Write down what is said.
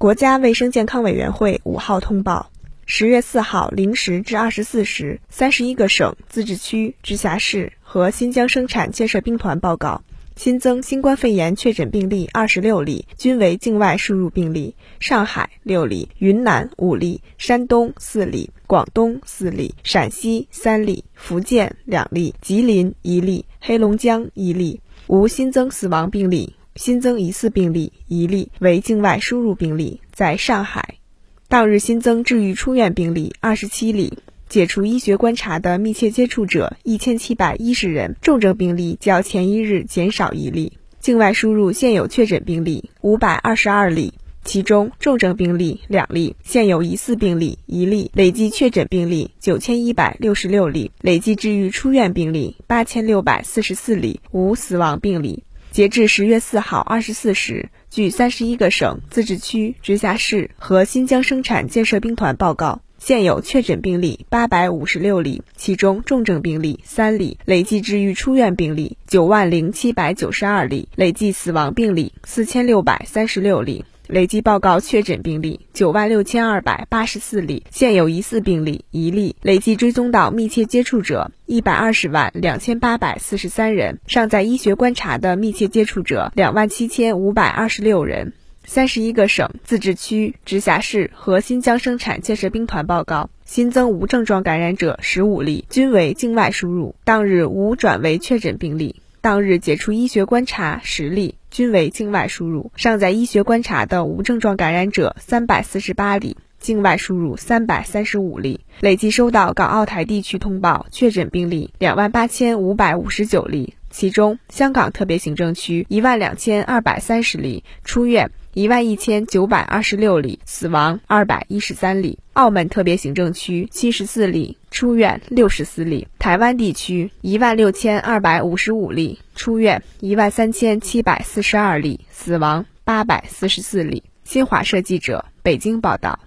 国家卫生健康委员会五号通报：十月四号零时至二十四时，三十一个省、自治区、直辖市和新疆生产建设兵团报告新增新冠肺炎确诊病例二十六例，均为境外输入病例。上海六例，云南五例，山东四例，广东四例，陕西三例，福建两例，吉林一例，黑龙江一例，无新增死亡病例。新增疑似病例一例，为境外输入病例，在上海。当日新增治愈出院病例二十七例，解除医学观察的密切接触者一千七百一十人，重症病例较前一日减少一例。境外输入现有确诊病例五百二十二例，其中重症病例两例，现有疑似病例一例，累计确诊病例九千一百六十六例，累计治愈出院病例八千六百四十四例，无死亡病例。截至十月四号二十四时，据三十一个省、自治区、直辖市和新疆生产建设兵团报告，现有确诊病例八百五十六例，其中重症病例三例，累计治愈出院病例九万零七百九十二例，累计死亡病例四千六百三十六例。累计报告确诊病例九万六千二百八十四例，现有疑似病例一例，累计追踪到密切接触者一百二十万两千八百四十三人，尚在医学观察的密切接触者两万七千五百二十六人。三十一个省、自治区、直辖市和新疆生产建设兵团报告新增无症状感染者十五例，均为境外输入，当日无转为确诊病例。当日解除医学观察十例，均为境外输入；尚在医学观察的无症状感染者三百四十八例，境外输入三百三十五例。累计收到港澳台地区通报确诊病例两万八千五百五十九例，其中香港特别行政区一万两千二百三十例，出院。一万一千九百二十六例，死亡二百一十三例；澳门特别行政区七十四例，出院六十四例；台湾地区一万六千二百五十五例，出院一万三千七百四十二例，死亡八百四十四例。新华社记者北京报道。